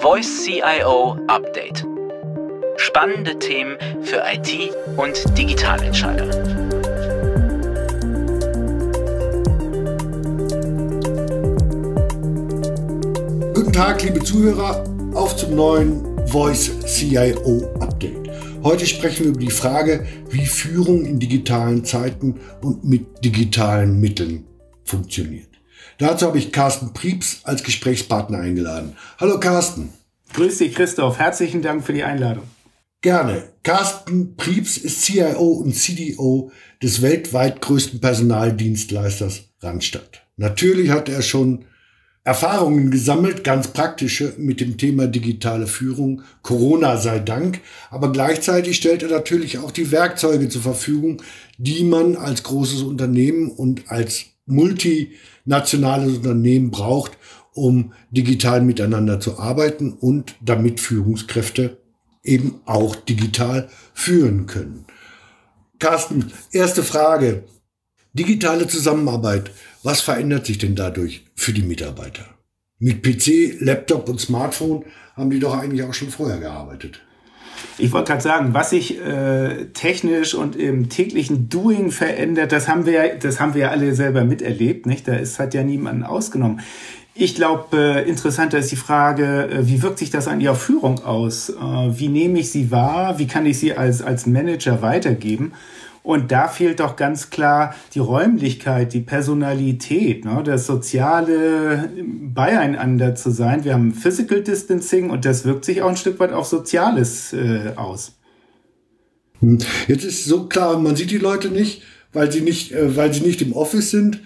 Voice CIO Update. Spannende Themen für IT und Digitalentscheider. Guten Tag, liebe Zuhörer, auf zum neuen Voice CIO Update. Heute sprechen wir über die Frage, wie Führung in digitalen Zeiten und mit digitalen Mitteln funktioniert. Dazu habe ich Carsten Prieps als Gesprächspartner eingeladen. Hallo Carsten. Grüß dich, Christoph. Herzlichen Dank für die Einladung. Gerne. Carsten Prieps ist CIO und CDO des weltweit größten Personaldienstleisters Randstadt. Natürlich hat er schon Erfahrungen gesammelt, ganz praktische mit dem Thema digitale Führung, Corona sei Dank, aber gleichzeitig stellt er natürlich auch die Werkzeuge zur Verfügung, die man als großes Unternehmen und als multinationales Unternehmen braucht, um digital miteinander zu arbeiten und damit Führungskräfte eben auch digital führen können. Carsten, erste Frage. Digitale Zusammenarbeit. Was verändert sich denn dadurch für die Mitarbeiter? Mit PC, Laptop und Smartphone haben die doch eigentlich auch schon vorher gearbeitet. Ich wollte gerade sagen, was sich äh, technisch und im täglichen Doing verändert, das haben wir, das haben wir ja alle selber miterlebt, nicht? Da ist hat ja niemanden ausgenommen. Ich glaube, äh, interessanter ist die Frage, äh, wie wirkt sich das an Ihrer Führung aus? Äh, wie nehme ich sie wahr? Wie kann ich sie als, als Manager weitergeben? Und da fehlt doch ganz klar die Räumlichkeit, die Personalität, ne, das soziale Beieinander zu sein. Wir haben Physical Distancing und das wirkt sich auch ein Stück weit auf Soziales äh, aus. Hm. Jetzt ist so klar, man sieht die Leute nicht, weil sie nicht, äh, weil sie nicht im Office sind.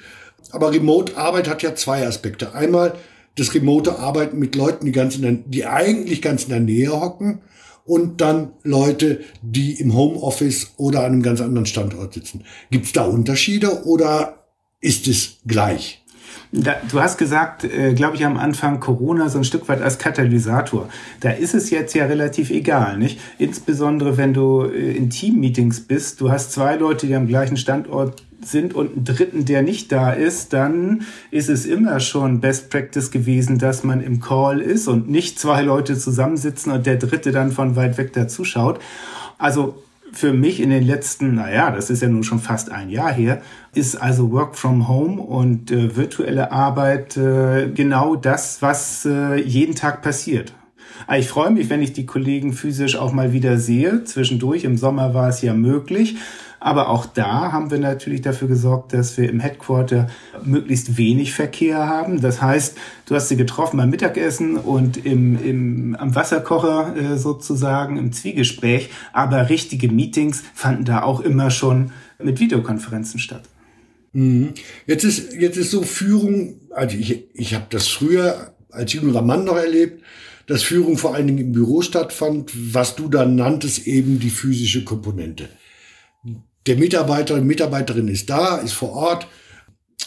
Aber Remote-Arbeit hat ja zwei Aspekte. Einmal das remote Arbeiten mit Leuten, die, ganz in der, die eigentlich ganz in der Nähe hocken und dann Leute, die im Homeoffice oder an einem ganz anderen Standort sitzen. Gibt es da Unterschiede oder ist es gleich? Da, du hast gesagt, äh, glaube ich, am Anfang Corona so ein Stück weit als Katalysator. Da ist es jetzt ja relativ egal, nicht? Insbesondere wenn du äh, in Team-Meetings bist, du hast zwei Leute, die am gleichen Standort sind und einen dritten, der nicht da ist, dann ist es immer schon Best Practice gewesen, dass man im Call ist und nicht zwei Leute zusammensitzen und der dritte dann von weit weg dazuschaut. Also für mich in den letzten, naja, das ist ja nun schon fast ein Jahr her, ist also Work from Home und äh, virtuelle Arbeit äh, genau das, was äh, jeden Tag passiert. Ah, ich freue mich, wenn ich die Kollegen physisch auch mal wieder sehe. Zwischendurch im Sommer war es ja möglich. Aber auch da haben wir natürlich dafür gesorgt, dass wir im Headquarter möglichst wenig Verkehr haben. Das heißt, du hast sie getroffen beim Mittagessen und im, im, am Wasserkocher äh, sozusagen im Zwiegespräch. Aber richtige Meetings fanden da auch immer schon mit Videokonferenzen statt. Mhm. Jetzt ist, jetzt ist so Führung, also ich, ich habe das früher als jüngerer Mann noch erlebt, dass Führung vor allen Dingen im Büro stattfand, was du dann nanntest, eben die physische Komponente der Mitarbeiter Mitarbeiterin ist da, ist vor Ort,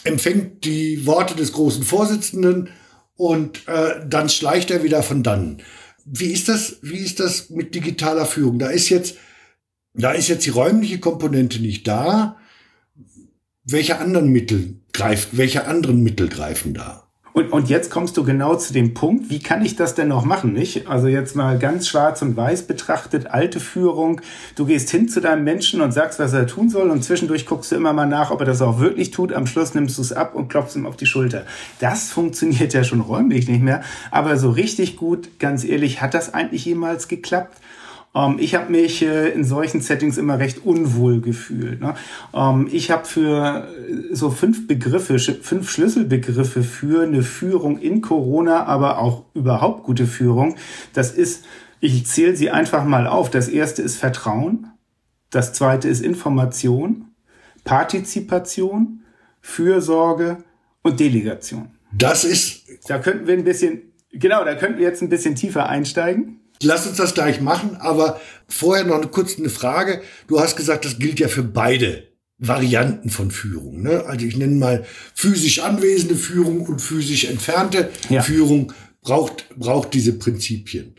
empfängt die Worte des großen Vorsitzenden und äh, dann schleicht er wieder von dann. Wie ist das? Wie ist das mit digitaler Führung? Da ist jetzt, da ist jetzt die räumliche Komponente nicht da. Welche anderen Mittel greift, welche anderen Mittel greifen da? Und, und jetzt kommst du genau zu dem Punkt, wie kann ich das denn noch machen, nicht? Also jetzt mal ganz schwarz und weiß betrachtet, alte Führung. Du gehst hin zu deinem Menschen und sagst, was er tun soll und zwischendurch guckst du immer mal nach, ob er das auch wirklich tut. Am Schluss nimmst du es ab und klopfst ihm auf die Schulter. Das funktioniert ja schon räumlich nicht mehr. Aber so richtig gut, ganz ehrlich, hat das eigentlich jemals geklappt? Ähm, ich habe mich äh, in solchen Settings immer recht unwohl gefühlt. Ne? Ähm, ich habe für äh, so fünf Begriffe, fünf Schlüsselbegriffe für eine Führung in Corona, aber auch überhaupt gute Führung. Das ist, ich zähle sie einfach mal auf. Das erste ist Vertrauen. Das zweite ist Information, Partizipation, Fürsorge und Delegation. Das ist. Da könnten wir ein bisschen, genau, da könnten wir jetzt ein bisschen tiefer einsteigen. Lass uns das gleich machen, aber vorher noch eine kurz eine Frage. Du hast gesagt, das gilt ja für beide Varianten von Führung. Ne? Also ich nenne mal physisch anwesende Führung und physisch entfernte ja. Führung braucht, braucht diese Prinzipien.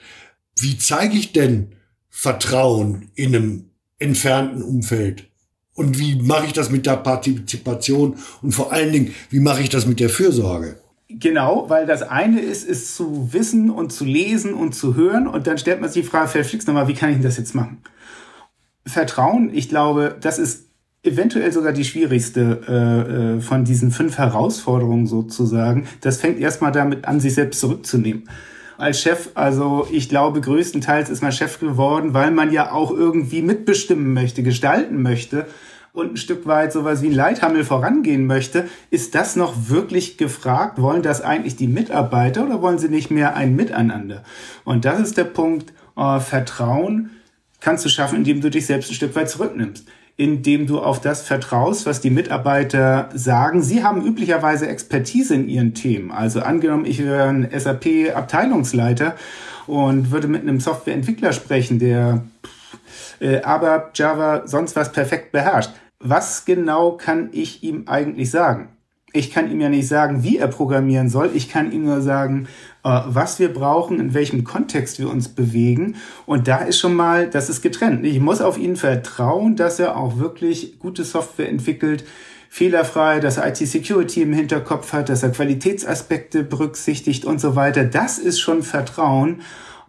Wie zeige ich denn Vertrauen in einem entfernten Umfeld? Und wie mache ich das mit der Partizipation? Und vor allen Dingen, wie mache ich das mit der Fürsorge? Genau, weil das eine ist, ist zu wissen und zu lesen und zu hören und dann stellt man sich die Frage, verflixt nochmal, wie kann ich das jetzt machen? Vertrauen, ich glaube, das ist eventuell sogar die schwierigste äh, äh von diesen fünf Herausforderungen sozusagen. Das fängt erstmal damit an, sich selbst zurückzunehmen. Als Chef, also ich glaube, größtenteils ist man Chef geworden, weil man ja auch irgendwie mitbestimmen möchte, gestalten möchte und ein Stück weit sowas wie ein Leithammel vorangehen möchte, ist das noch wirklich gefragt? Wollen das eigentlich die Mitarbeiter oder wollen sie nicht mehr ein Miteinander? Und das ist der Punkt, äh, Vertrauen kannst du schaffen, indem du dich selbst ein Stück weit zurücknimmst indem du auf das vertraust, was die Mitarbeiter sagen. Sie haben üblicherweise Expertise in ihren Themen. Also angenommen, ich wäre ein SAP-Abteilungsleiter und würde mit einem Softwareentwickler sprechen, der äh, aber Java sonst was perfekt beherrscht. Was genau kann ich ihm eigentlich sagen? Ich kann ihm ja nicht sagen, wie er programmieren soll. Ich kann ihm nur sagen, äh, was wir brauchen, in welchem Kontext wir uns bewegen. Und da ist schon mal, das ist getrennt. Ich muss auf ihn vertrauen, dass er auch wirklich gute Software entwickelt, fehlerfrei, dass er IT-Security im Hinterkopf hat, dass er Qualitätsaspekte berücksichtigt und so weiter. Das ist schon Vertrauen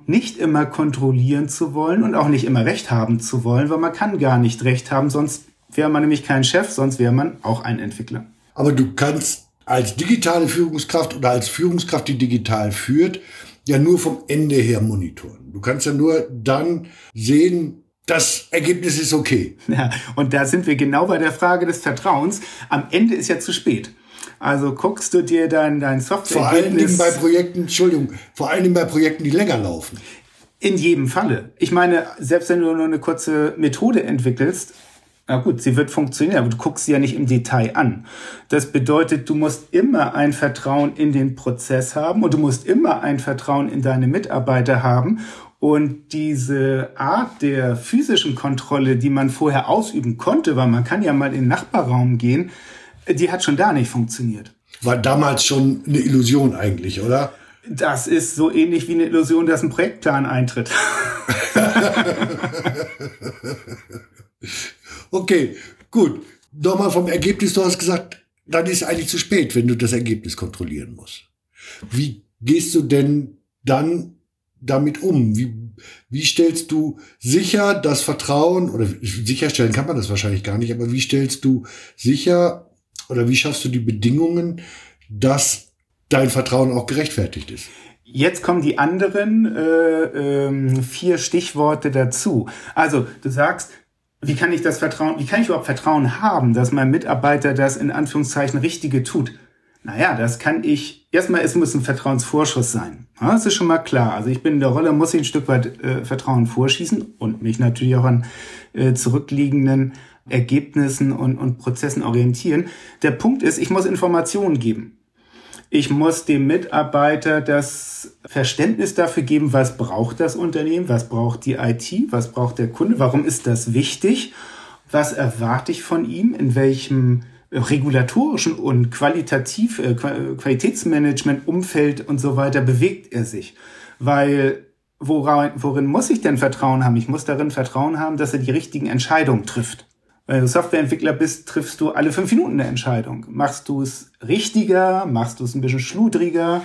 nicht immer kontrollieren zu wollen und auch nicht immer Recht haben zu wollen, weil man kann gar nicht Recht haben, sonst wäre man nämlich kein Chef, sonst wäre man auch ein Entwickler. Aber du kannst als digitale Führungskraft oder als Führungskraft, die digital führt, ja nur vom Ende her monitoren. Du kannst ja nur dann sehen, das Ergebnis ist okay. Ja, und da sind wir genau bei der Frage des Vertrauens. Am Ende ist ja zu spät. Also guckst du dir dann dein Software. Vor allen Dingen bei Projekten, Entschuldigung, vor allen Dingen bei Projekten, die länger laufen. In jedem Falle. Ich meine, selbst wenn du nur eine kurze Methode entwickelst, na gut, sie wird funktionieren, aber du guckst sie ja nicht im Detail an. Das bedeutet, du musst immer ein Vertrauen in den Prozess haben und du musst immer ein Vertrauen in deine Mitarbeiter haben. Und diese Art der physischen Kontrolle, die man vorher ausüben konnte, weil man kann ja mal in den Nachbarraum gehen, die hat schon da nicht funktioniert. War damals schon eine Illusion eigentlich, oder? Das ist so ähnlich wie eine Illusion, dass ein Projektplan eintritt. okay, gut. Nochmal vom Ergebnis, du hast gesagt, dann ist eigentlich zu spät, wenn du das Ergebnis kontrollieren musst. Wie gehst du denn dann damit um? Wie, wie stellst du sicher das Vertrauen, oder sicherstellen kann man das wahrscheinlich gar nicht, aber wie stellst du sicher, oder wie schaffst du die Bedingungen, dass dein Vertrauen auch gerechtfertigt ist? Jetzt kommen die anderen äh, äh, vier Stichworte dazu. Also du sagst, wie kann ich das Vertrauen, wie kann ich überhaupt Vertrauen haben, dass mein Mitarbeiter das in Anführungszeichen Richtige tut? Naja, das kann ich, erstmal, es muss ein Vertrauensvorschuss sein. Das ist schon mal klar. Also ich bin in der Rolle, muss ich ein Stück weit äh, Vertrauen vorschießen und mich natürlich auch an äh, zurückliegenden Ergebnissen und, und Prozessen orientieren. Der Punkt ist, ich muss Informationen geben. Ich muss dem Mitarbeiter das Verständnis dafür geben, was braucht das Unternehmen, was braucht die IT, was braucht der Kunde, warum ist das wichtig, was erwarte ich von ihm, in welchem regulatorischen und qualitativ äh, Qualitätsmanagement Umfeld und so weiter bewegt er sich, weil worin, worin muss ich denn Vertrauen haben? Ich muss darin Vertrauen haben, dass er die richtigen Entscheidungen trifft. Wenn du Softwareentwickler bist, triffst du alle fünf Minuten eine Entscheidung. Machst du es richtiger? Machst du es ein bisschen schludriger?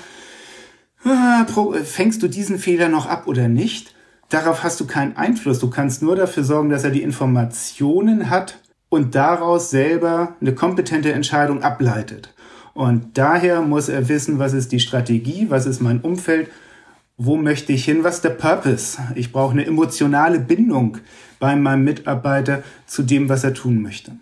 Ah, fängst du diesen Fehler noch ab oder nicht? Darauf hast du keinen Einfluss. Du kannst nur dafür sorgen, dass er die Informationen hat und daraus selber eine kompetente Entscheidung ableitet. Und daher muss er wissen, was ist die Strategie, was ist mein Umfeld, wo möchte ich hin, was ist der Purpose. Ich brauche eine emotionale Bindung bei meinem Mitarbeiter zu dem, was er tun möchte.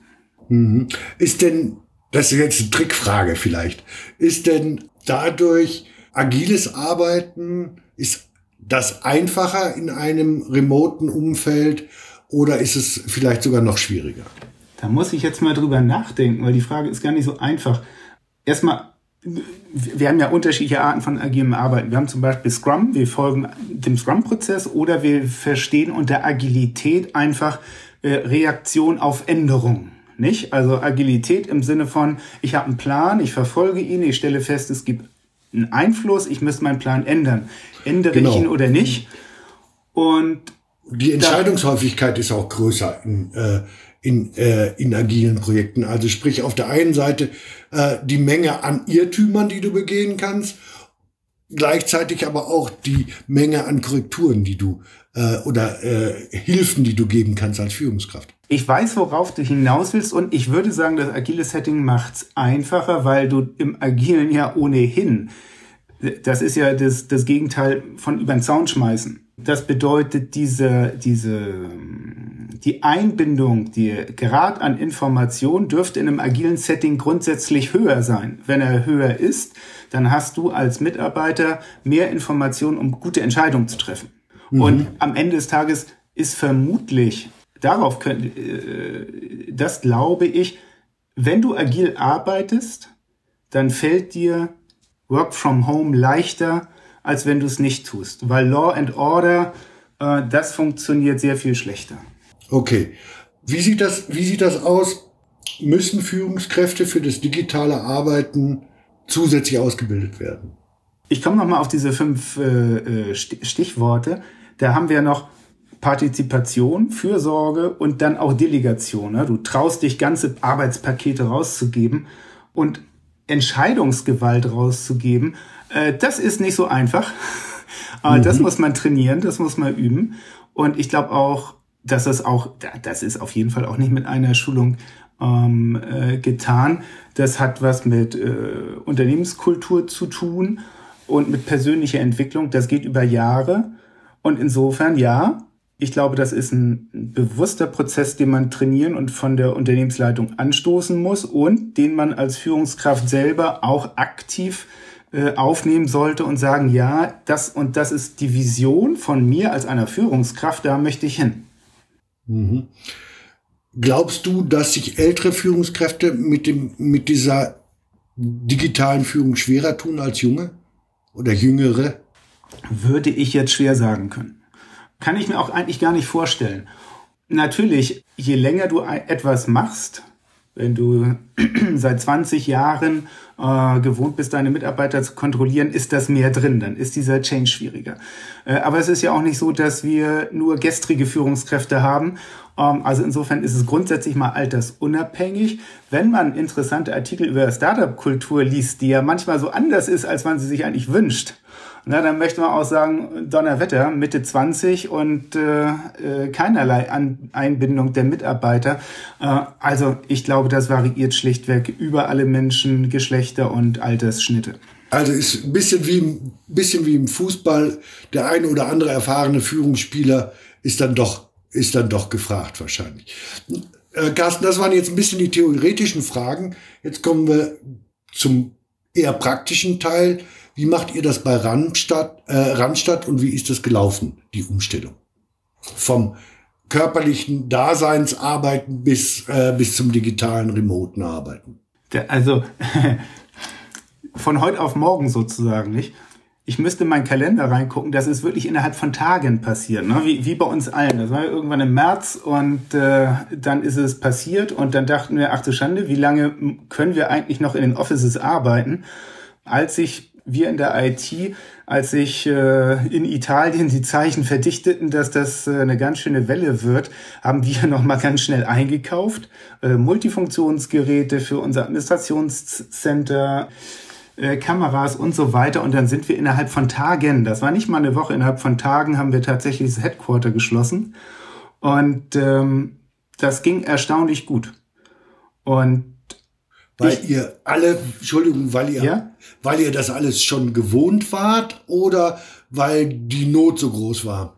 Mhm. Ist denn, das ist jetzt eine Trickfrage vielleicht, ist denn dadurch agiles Arbeiten, ist das einfacher in einem remoten Umfeld oder ist es vielleicht sogar noch schwieriger? Da muss ich jetzt mal drüber nachdenken, weil die Frage ist gar nicht so einfach. Erstmal wir haben ja unterschiedliche Arten von agilem Arbeiten. Wir haben zum Beispiel Scrum, wir folgen dem Scrum-Prozess oder wir verstehen unter Agilität einfach äh, Reaktion auf Änderungen. Nicht? Also Agilität im Sinne von, ich habe einen Plan, ich verfolge ihn, ich stelle fest, es gibt einen Einfluss, ich müsste meinen Plan ändern. Ändere genau. ich ihn oder nicht? Und die Entscheidungshäufigkeit ist auch größer in, äh, in, äh, in agilen Projekten. Also sprich auf der einen Seite äh, die Menge an Irrtümern, die du begehen kannst, gleichzeitig aber auch die Menge an Korrekturen, die du äh, oder äh, Hilfen, die du geben kannst als Führungskraft. Ich weiß, worauf du hinaus willst und ich würde sagen, das agile Setting macht's einfacher, weil du im agilen ja ohnehin, das ist ja das, das Gegenteil von über den Zaun schmeißen. Das bedeutet diese, diese, die Einbindung, die Grad an Information dürfte in einem agilen Setting grundsätzlich höher sein. Wenn er höher ist, dann hast du als Mitarbeiter mehr Informationen, um gute Entscheidungen zu treffen. Mhm. Und am Ende des Tages ist vermutlich, darauf könnte, äh, das glaube ich, wenn du agil arbeitest, dann fällt dir Work from Home leichter, als wenn du es nicht tust. Weil Law and Order, äh, das funktioniert sehr viel schlechter. Okay. Wie sieht das, wie sieht das aus? Müssen Führungskräfte für das digitale Arbeiten zusätzlich ausgebildet werden? Ich komme nochmal auf diese fünf äh, äh Stichworte. Da haben wir noch Partizipation, Fürsorge und dann auch Delegation. Ne? Du traust dich, ganze Arbeitspakete rauszugeben und Entscheidungsgewalt rauszugeben. Äh, das ist nicht so einfach. Aber mhm. das muss man trainieren, das muss man üben. Und ich glaube auch, dass das auch, das ist auf jeden Fall auch nicht mit einer Schulung ähm, äh, getan. Das hat was mit äh, Unternehmenskultur zu tun und mit persönlicher Entwicklung. Das geht über Jahre. Und insofern, ja, ich glaube, das ist ein bewusster Prozess, den man trainieren und von der Unternehmensleitung anstoßen muss und den man als Führungskraft selber auch aktiv äh, aufnehmen sollte und sagen, ja, das und das ist die Vision von mir als einer Führungskraft, da möchte ich hin. Mhm. Glaubst du, dass sich ältere Führungskräfte mit, dem, mit dieser digitalen Führung schwerer tun als junge oder jüngere? Würde ich jetzt schwer sagen können. Kann ich mir auch eigentlich gar nicht vorstellen. Natürlich, je länger du etwas machst, wenn du seit 20 Jahren äh, gewohnt bist, deine Mitarbeiter zu kontrollieren, ist das mehr drin. Dann ist dieser Change schwieriger. Äh, aber es ist ja auch nicht so, dass wir nur gestrige Führungskräfte haben. Ähm, also insofern ist es grundsätzlich mal altersunabhängig. Wenn man interessante Artikel über Startup-Kultur liest, die ja manchmal so anders ist, als man sie sich eigentlich wünscht, na, dann möchte man auch sagen, Donnerwetter, Mitte 20 und äh, äh, keinerlei An Einbindung der Mitarbeiter. Äh, also ich glaube, das variiert schlichtweg über alle Menschen, Geschlechter und Altersschnitte. Also ist ein bisschen wie, ein bisschen wie im Fußball. Der eine oder andere erfahrene Führungsspieler ist dann doch, ist dann doch gefragt wahrscheinlich. Äh, Carsten, das waren jetzt ein bisschen die theoretischen Fragen. Jetzt kommen wir zum eher praktischen Teil. Wie macht ihr das bei Randstadt, äh, Randstadt und wie ist das gelaufen, die Umstellung? Vom körperlichen Daseinsarbeiten bis, äh, bis zum digitalen remoten Arbeiten. Also von heute auf morgen sozusagen, nicht? Ich müsste in meinen Kalender reingucken, das ist wirklich innerhalb von Tagen passiert, ne? wie, wie bei uns allen. Das war irgendwann im März und äh, dann ist es passiert und dann dachten wir, ach du Schande, wie lange können wir eigentlich noch in den Offices arbeiten? Als ich wir in der IT, als sich äh, in Italien die Zeichen verdichteten, dass das äh, eine ganz schöne Welle wird, haben wir nochmal ganz schnell eingekauft. Äh, Multifunktionsgeräte für unser Administrationscenter, äh, Kameras und so weiter. Und dann sind wir innerhalb von Tagen, das war nicht mal eine Woche, innerhalb von Tagen haben wir tatsächlich das Headquarter geschlossen. Und ähm, das ging erstaunlich gut. Und weil ich, ihr alle, Entschuldigung, weil ihr, ja? weil ihr das alles schon gewohnt wart oder weil die Not so groß war?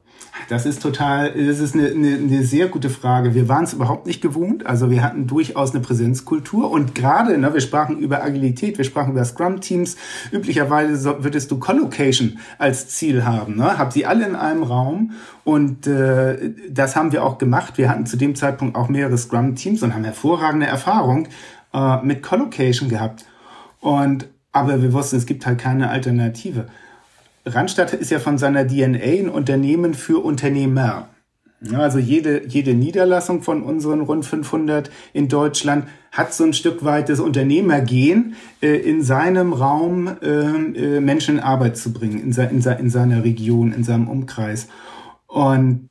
Das ist total, das ist eine, eine, eine sehr gute Frage. Wir waren es überhaupt nicht gewohnt. Also wir hatten durchaus eine Präsenzkultur und gerade, ne, wir sprachen über Agilität, wir sprachen über Scrum-Teams. Üblicherweise würdest du Collocation als Ziel haben. Ne? Hab sie alle in einem Raum und äh, das haben wir auch gemacht. Wir hatten zu dem Zeitpunkt auch mehrere Scrum-Teams und haben hervorragende Erfahrung äh, mit Collocation gehabt. Und, aber wir wussten, es gibt halt keine Alternative. Randstadt ist ja von seiner DNA ein Unternehmen für Unternehmer. Also jede, jede Niederlassung von unseren rund 500 in Deutschland hat so ein Stück weit das Unternehmergehen, äh, in seinem Raum äh, äh, Menschen in Arbeit zu bringen, in, se in, se in seiner Region, in seinem Umkreis. Und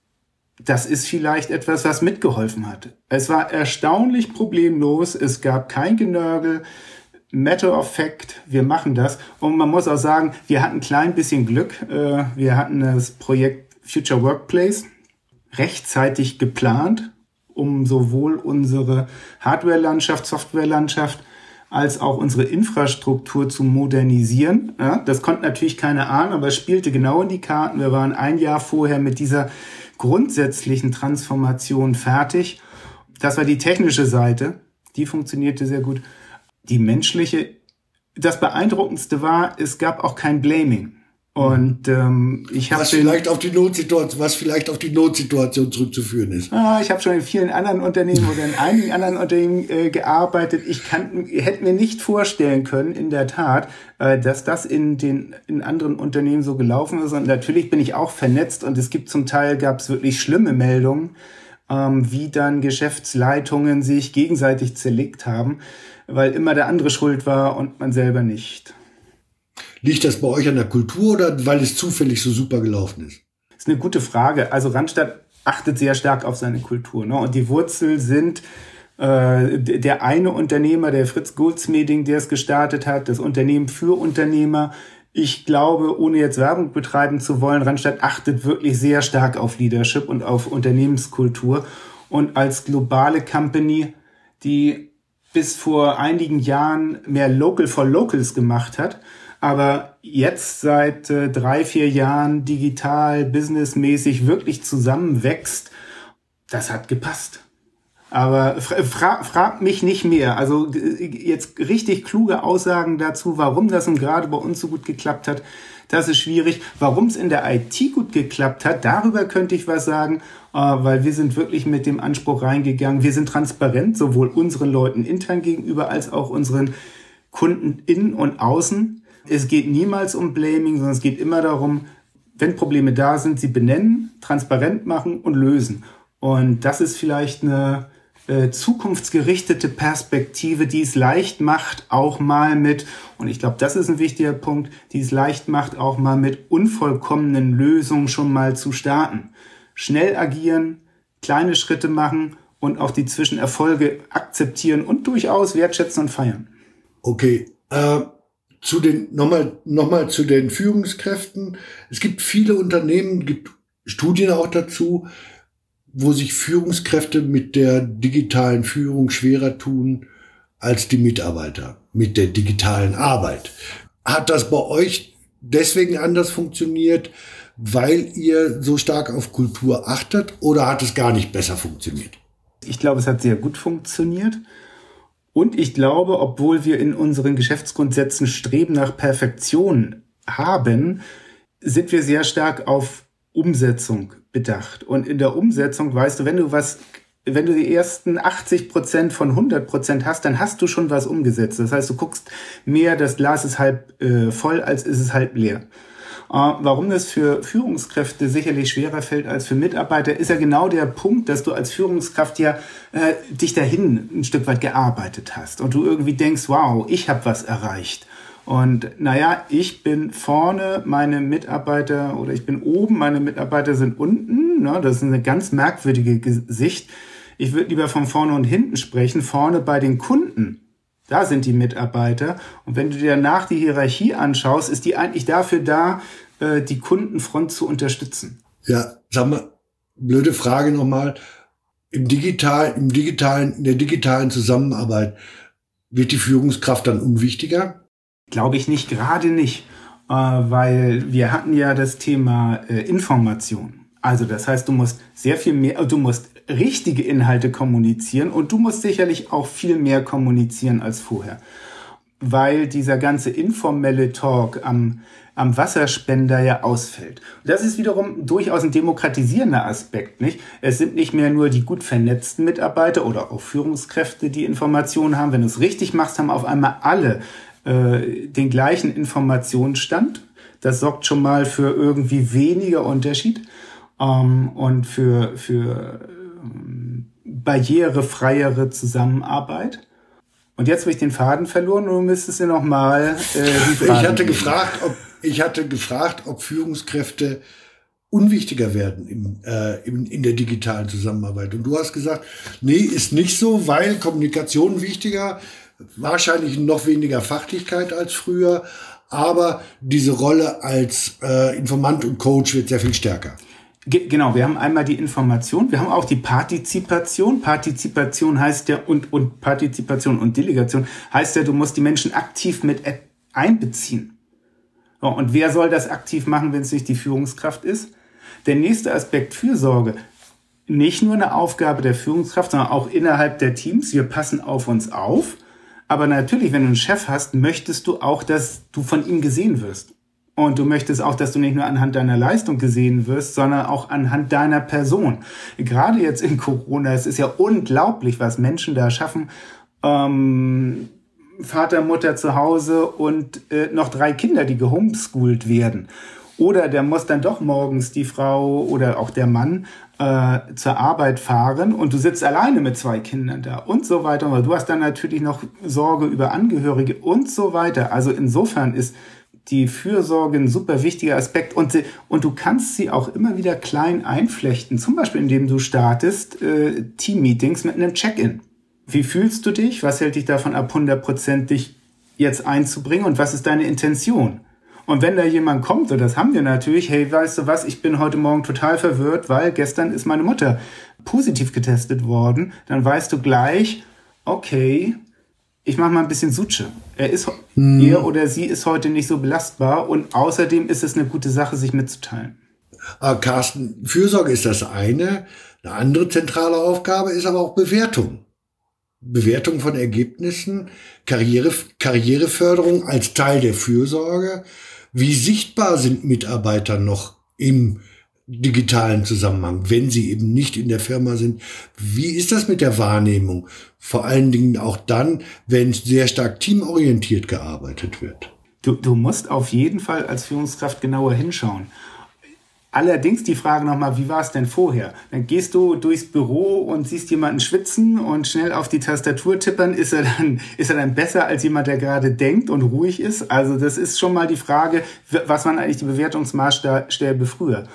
das ist vielleicht etwas, was mitgeholfen hat. Es war erstaunlich problemlos, es gab kein Genörgel, Matter of Fact, wir machen das. Und man muss auch sagen, wir hatten ein klein bisschen Glück. Äh, wir hatten das Projekt Future Workplace rechtzeitig geplant, um sowohl unsere Hardware-Landschaft, Software-Landschaft als auch unsere Infrastruktur zu modernisieren. Das konnte natürlich keiner ahnen, aber es spielte genau in die Karten. Wir waren ein Jahr vorher mit dieser grundsätzlichen Transformation fertig. Das war die technische Seite. Die funktionierte sehr gut. Die menschliche, das Beeindruckendste war, es gab auch kein Blaming. Und ähm, ich habe was vielleicht auf die Notsituation, was vielleicht auf die Notsituation zurückzuführen ist. Ah, ich habe schon in vielen anderen Unternehmen oder in einigen anderen Unternehmen äh, gearbeitet. Ich kann, hätte mir nicht vorstellen können, in der Tat, äh, dass das in den in anderen Unternehmen so gelaufen ist. Und natürlich bin ich auch vernetzt und es gibt zum Teil gab es wirklich schlimme Meldungen, ähm, wie dann Geschäftsleitungen sich gegenseitig zerlegt haben, weil immer der andere schuld war und man selber nicht. Liegt das bei euch an der Kultur oder weil es zufällig so super gelaufen ist? Das ist eine gute Frage. Also Randstadt achtet sehr stark auf seine Kultur. Ne? Und die Wurzel sind äh, der eine Unternehmer, der Fritz Goldsmeding, der es gestartet hat, das Unternehmen für Unternehmer. Ich glaube, ohne jetzt Werbung betreiben zu wollen, Randstadt achtet wirklich sehr stark auf Leadership und auf Unternehmenskultur. Und als globale Company, die bis vor einigen Jahren mehr Local for Locals gemacht hat, aber jetzt seit äh, drei, vier Jahren digital, businessmäßig wirklich zusammenwächst, das hat gepasst. Aber fra frag mich nicht mehr. Also jetzt richtig kluge Aussagen dazu, warum das nun gerade bei uns so gut geklappt hat, das ist schwierig. Warum es in der IT gut geklappt hat, darüber könnte ich was sagen, äh, weil wir sind wirklich mit dem Anspruch reingegangen. Wir sind transparent, sowohl unseren Leuten intern gegenüber als auch unseren Kunden innen und außen. Es geht niemals um Blaming, sondern es geht immer darum, wenn Probleme da sind, sie benennen, transparent machen und lösen. Und das ist vielleicht eine äh, zukunftsgerichtete Perspektive, die es leicht macht, auch mal mit, und ich glaube, das ist ein wichtiger Punkt, die es leicht macht, auch mal mit unvollkommenen Lösungen schon mal zu starten. Schnell agieren, kleine Schritte machen und auch die Zwischenerfolge akzeptieren und durchaus wertschätzen und feiern. Okay, äh, zu den, nochmal, nochmal zu den Führungskräften. Es gibt viele Unternehmen, gibt Studien auch dazu, wo sich Führungskräfte mit der digitalen Führung schwerer tun als die Mitarbeiter mit der digitalen Arbeit. Hat das bei euch deswegen anders funktioniert, weil ihr so stark auf Kultur achtet oder hat es gar nicht besser funktioniert? Ich glaube, es hat sehr gut funktioniert. Und ich glaube, obwohl wir in unseren Geschäftsgrundsätzen Streben nach Perfektion haben, sind wir sehr stark auf Umsetzung bedacht. Und in der Umsetzung, weißt du, wenn du was, wenn du die ersten 80 Prozent von 100 Prozent hast, dann hast du schon was umgesetzt. Das heißt, du guckst mehr, das Glas ist halb äh, voll, als ist es halb leer. Äh, warum das für Führungskräfte sicherlich schwerer fällt als für Mitarbeiter, ist ja genau der Punkt, dass du als Führungskraft ja äh, dich dahin ein Stück weit gearbeitet hast und du irgendwie denkst, wow, ich habe was erreicht. Und naja, ich bin vorne, meine Mitarbeiter oder ich bin oben, meine Mitarbeiter sind unten. Ne? Das ist eine ganz merkwürdige Sicht. Ich würde lieber von vorne und hinten sprechen. Vorne bei den Kunden da sind die Mitarbeiter. Und wenn du dir danach die Hierarchie anschaust, ist die eigentlich dafür da, äh, die Kundenfront zu unterstützen. Ja, sag mal, blöde Frage nochmal. Im digital, im digitalen, in der digitalen Zusammenarbeit wird die Führungskraft dann unwichtiger? Glaube ich nicht, gerade nicht, äh, weil wir hatten ja das Thema äh, Information. Also das heißt, du musst sehr viel mehr, du musst richtige Inhalte kommunizieren und du musst sicherlich auch viel mehr kommunizieren als vorher. Weil dieser ganze informelle Talk am, am Wasserspender ja ausfällt. Und das ist wiederum durchaus ein demokratisierender Aspekt, nicht? Es sind nicht mehr nur die gut vernetzten Mitarbeiter oder auch Führungskräfte, die Informationen haben. Wenn du es richtig machst, haben auf einmal alle äh, den gleichen Informationsstand. Das sorgt schon mal für irgendwie weniger Unterschied ähm, und für, für barrierefreiere Zusammenarbeit. Und jetzt habe ich den Faden verloren du müsstest dir nochmal äh, Ich hatte gefragt, ob ich hatte gefragt, ob Führungskräfte unwichtiger werden im, äh, in, in der digitalen Zusammenarbeit. Und du hast gesagt, nee, ist nicht so, weil Kommunikation wichtiger, wahrscheinlich noch weniger Fachlichkeit als früher, aber diese Rolle als äh, Informant und Coach wird sehr viel stärker. Genau, wir haben einmal die Information, wir haben auch die Partizipation. Partizipation heißt ja und, und Partizipation und Delegation heißt ja, du musst die Menschen aktiv mit einbeziehen. Und wer soll das aktiv machen, wenn es nicht die Führungskraft ist? Der nächste Aspekt Fürsorge. Nicht nur eine Aufgabe der Führungskraft, sondern auch innerhalb der Teams. Wir passen auf uns auf. Aber natürlich, wenn du einen Chef hast, möchtest du auch, dass du von ihm gesehen wirst. Und du möchtest auch, dass du nicht nur anhand deiner Leistung gesehen wirst, sondern auch anhand deiner Person. Gerade jetzt in Corona, es ist ja unglaublich, was Menschen da schaffen. Ähm, Vater, Mutter zu Hause und äh, noch drei Kinder, die gehomeschoolt werden. Oder der muss dann doch morgens die Frau oder auch der Mann äh, zur Arbeit fahren und du sitzt alleine mit zwei Kindern da und so weiter. Du hast dann natürlich noch Sorge über Angehörige und so weiter. Also insofern ist die Fürsorge ein super wichtiger Aspekt und, und du kannst sie auch immer wieder klein einflechten. Zum Beispiel, indem du startest äh, Team-Meetings mit einem Check-in. Wie fühlst du dich? Was hält dich davon ab, 100% dich jetzt einzubringen und was ist deine Intention? Und wenn da jemand kommt, und das haben wir natürlich, hey, weißt du was, ich bin heute Morgen total verwirrt, weil gestern ist meine Mutter positiv getestet worden, dann weißt du gleich, okay, ich mache mal ein bisschen Suche. Er ist, hm. er oder sie ist heute nicht so belastbar und außerdem ist es eine gute Sache, sich mitzuteilen. Ah, Carsten, Fürsorge ist das eine. Eine andere zentrale Aufgabe ist aber auch Bewertung. Bewertung von Ergebnissen, Karriere, Karriereförderung als Teil der Fürsorge. Wie sichtbar sind Mitarbeiter noch im digitalen Zusammenhang, wenn sie eben nicht in der Firma sind? Wie ist das mit der Wahrnehmung? Vor allen Dingen auch dann, wenn sehr stark teamorientiert gearbeitet wird. Du, du musst auf jeden Fall als Führungskraft genauer hinschauen. Allerdings die Frage nochmal, wie war es denn vorher? Dann gehst du durchs Büro und siehst jemanden schwitzen und schnell auf die Tastatur tippern. Ist er dann, ist er dann besser als jemand, der gerade denkt und ruhig ist? Also das ist schon mal die Frage, was waren eigentlich die Bewertungsmaßstäbe früher?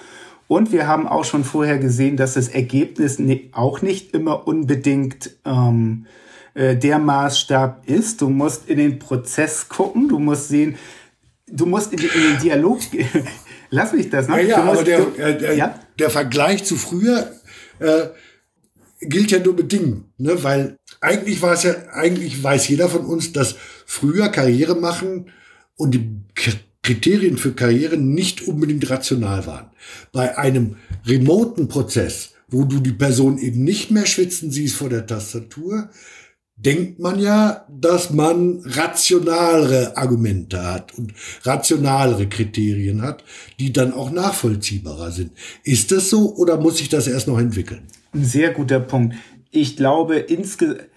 Und wir haben auch schon vorher gesehen, dass das Ergebnis auch nicht immer unbedingt ähm, äh, der Maßstab ist. Du musst in den Prozess gucken, du musst sehen, du musst in, in den Dialog Lass mich das, ne? Ja, ja aber der, du, äh, der, ja? der Vergleich zu früher äh, gilt ja nur bedingt, ne? weil eigentlich war es ja, eigentlich weiß jeder von uns, dass früher Karriere machen und die Kriterien für Karriere nicht unbedingt rational waren. Bei einem remoten Prozess, wo du die Person eben nicht mehr schwitzen siehst vor der Tastatur, denkt man ja, dass man rationalere Argumente hat und rationalere Kriterien hat, die dann auch nachvollziehbarer sind. Ist das so oder muss sich das erst noch entwickeln? Ein sehr guter Punkt. Ich glaube, insgesamt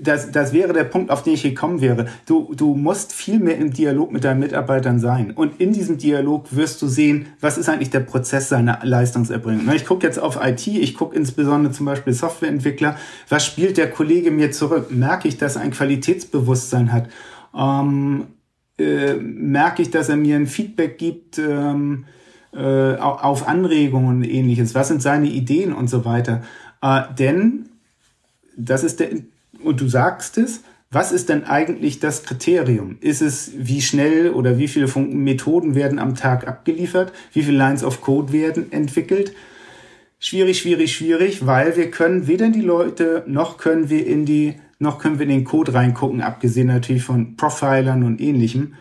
das, das wäre der Punkt, auf den ich gekommen wäre. Du, du musst viel mehr im Dialog mit deinen Mitarbeitern sein. Und in diesem Dialog wirst du sehen, was ist eigentlich der Prozess seiner Leistungserbringung. Ich gucke jetzt auf IT, ich gucke insbesondere zum Beispiel Softwareentwickler. Was spielt der Kollege mir zurück? Merke ich, dass er ein Qualitätsbewusstsein hat? Ähm, äh, merke ich, dass er mir ein Feedback gibt ähm, äh, auf Anregungen und ähnliches? Was sind seine Ideen und so weiter? Äh, denn das ist der und du sagst es, was ist denn eigentlich das Kriterium? Ist es, wie schnell oder wie viele Methoden werden am Tag abgeliefert? Wie viele Lines of Code werden entwickelt? Schwierig, schwierig, schwierig, weil wir können weder in die Leute noch können wir in die, noch können wir in den Code reingucken, abgesehen natürlich von Profilern und ähnlichem.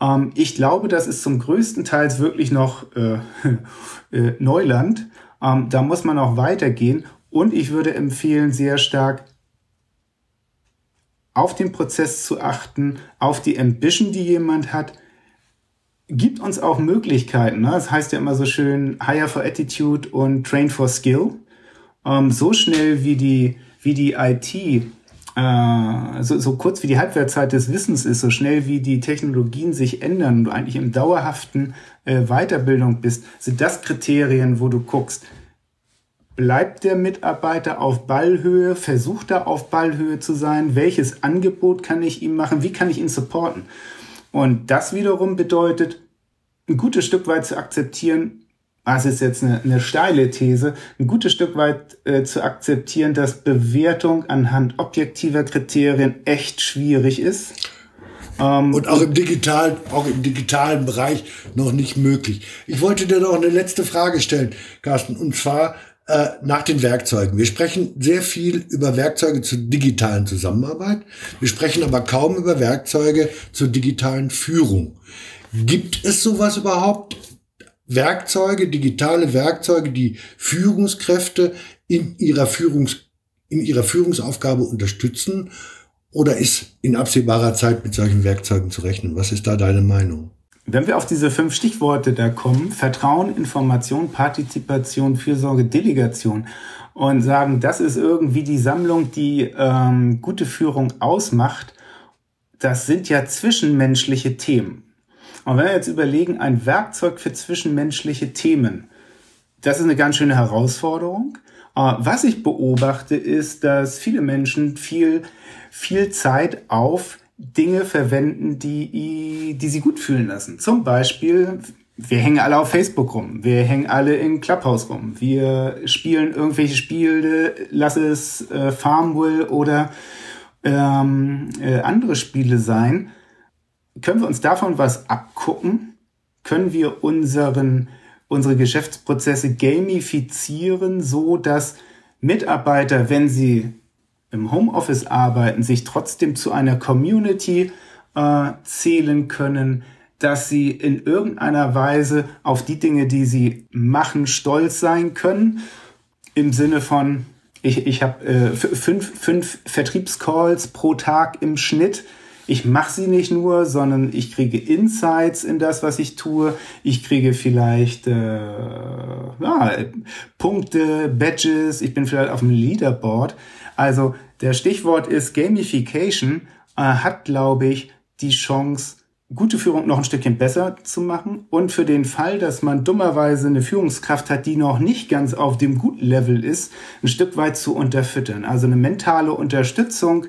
Ähm, ich glaube, das ist zum größten Teil wirklich noch äh, äh, Neuland. Ähm, da muss man auch weitergehen. Und ich würde empfehlen, sehr stark auf den Prozess zu achten, auf die Ambition, die jemand hat, gibt uns auch Möglichkeiten. Ne? Das heißt ja immer so schön, hire for attitude und train for skill. Ähm, so schnell wie die, wie die IT, äh, so, so kurz wie die Halbwertszeit des Wissens ist, so schnell wie die Technologien sich ändern und du eigentlich im dauerhaften äh, Weiterbildung bist, sind das Kriterien, wo du guckst, Bleibt der Mitarbeiter auf Ballhöhe? Versucht er auf Ballhöhe zu sein? Welches Angebot kann ich ihm machen? Wie kann ich ihn supporten? Und das wiederum bedeutet, ein gutes Stück weit zu akzeptieren, das ist jetzt eine, eine steile These, ein gutes Stück weit äh, zu akzeptieren, dass Bewertung anhand objektiver Kriterien echt schwierig ist. Ähm, und auch im digitalen, auch im digitalen Bereich noch nicht möglich. Ich wollte dir noch eine letzte Frage stellen, Carsten, und zwar äh, nach den Werkzeugen. Wir sprechen sehr viel über Werkzeuge zur digitalen Zusammenarbeit. Wir sprechen aber kaum über Werkzeuge zur digitalen Führung. Gibt es sowas überhaupt? Werkzeuge, digitale Werkzeuge, die Führungskräfte in ihrer Führungs, in ihrer Führungsaufgabe unterstützen? Oder ist in absehbarer Zeit mit solchen Werkzeugen zu rechnen? Was ist da deine Meinung? Wenn wir auf diese fünf Stichworte da kommen, Vertrauen, Information, Partizipation, Fürsorge, Delegation und sagen, das ist irgendwie die Sammlung, die ähm, gute Führung ausmacht, das sind ja zwischenmenschliche Themen. Und wenn wir jetzt überlegen, ein Werkzeug für zwischenmenschliche Themen, das ist eine ganz schöne Herausforderung. Äh, was ich beobachte, ist, dass viele Menschen viel, viel Zeit auf Dinge verwenden, die, die sie gut fühlen lassen. Zum Beispiel, wir hängen alle auf Facebook rum, wir hängen alle in Clubhouse rum, wir spielen irgendwelche Spiele, lass es äh, Farmville oder ähm, äh, andere Spiele sein können wir uns davon was abgucken? Können wir unseren, unsere Geschäftsprozesse gamifizieren, so dass Mitarbeiter, wenn sie im Homeoffice arbeiten, sich trotzdem zu einer Community äh, zählen können, dass sie in irgendeiner Weise auf die Dinge, die sie machen, stolz sein können. Im Sinne von, ich, ich habe äh, fünf, fünf Vertriebscalls pro Tag im Schnitt ich mache sie nicht nur, sondern ich kriege Insights in das, was ich tue. Ich kriege vielleicht äh, ja, Punkte, Badges. Ich bin vielleicht auf dem Leaderboard. Also der Stichwort ist Gamification äh, hat, glaube ich, die Chance, gute Führung noch ein Stückchen besser zu machen und für den Fall, dass man dummerweise eine Führungskraft hat, die noch nicht ganz auf dem guten Level ist, ein Stück weit zu unterfüttern. Also eine mentale Unterstützung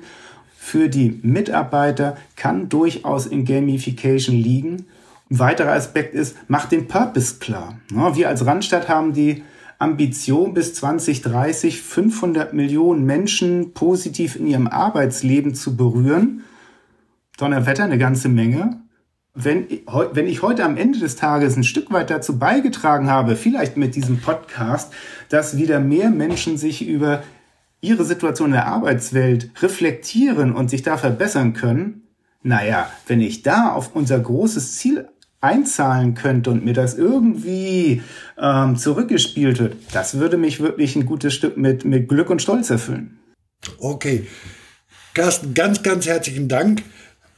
für die Mitarbeiter kann durchaus in Gamification liegen. Ein weiterer Aspekt ist, macht den Purpose klar. Wir als Randstadt haben die Ambition bis 2030 500 Millionen Menschen positiv in ihrem Arbeitsleben zu berühren. Donnerwetter eine ganze Menge. Wenn, wenn ich heute am Ende des Tages ein Stück weit dazu beigetragen habe, vielleicht mit diesem Podcast, dass wieder mehr Menschen sich über ihre Situation in der Arbeitswelt reflektieren und sich da verbessern können, naja, wenn ich da auf unser großes Ziel einzahlen könnte und mir das irgendwie ähm, zurückgespielt wird, das würde mich wirklich ein gutes Stück mit, mit Glück und Stolz erfüllen. Okay. Carsten, ganz, ganz herzlichen Dank.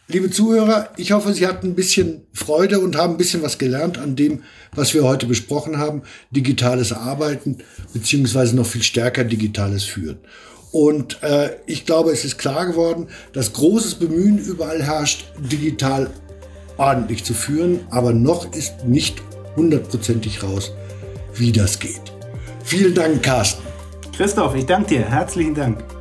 Liebe Zuhörer, ich hoffe, Sie hatten ein bisschen Freude und haben ein bisschen was gelernt an dem, was wir heute besprochen haben. Digitales Arbeiten, beziehungsweise noch viel stärker digitales Führen. Und äh, ich glaube, es ist klar geworden, dass großes Bemühen überall herrscht, digital ordentlich zu führen, aber noch ist nicht hundertprozentig raus, wie das geht. Vielen Dank, Carsten. Christoph, ich danke dir. Herzlichen Dank.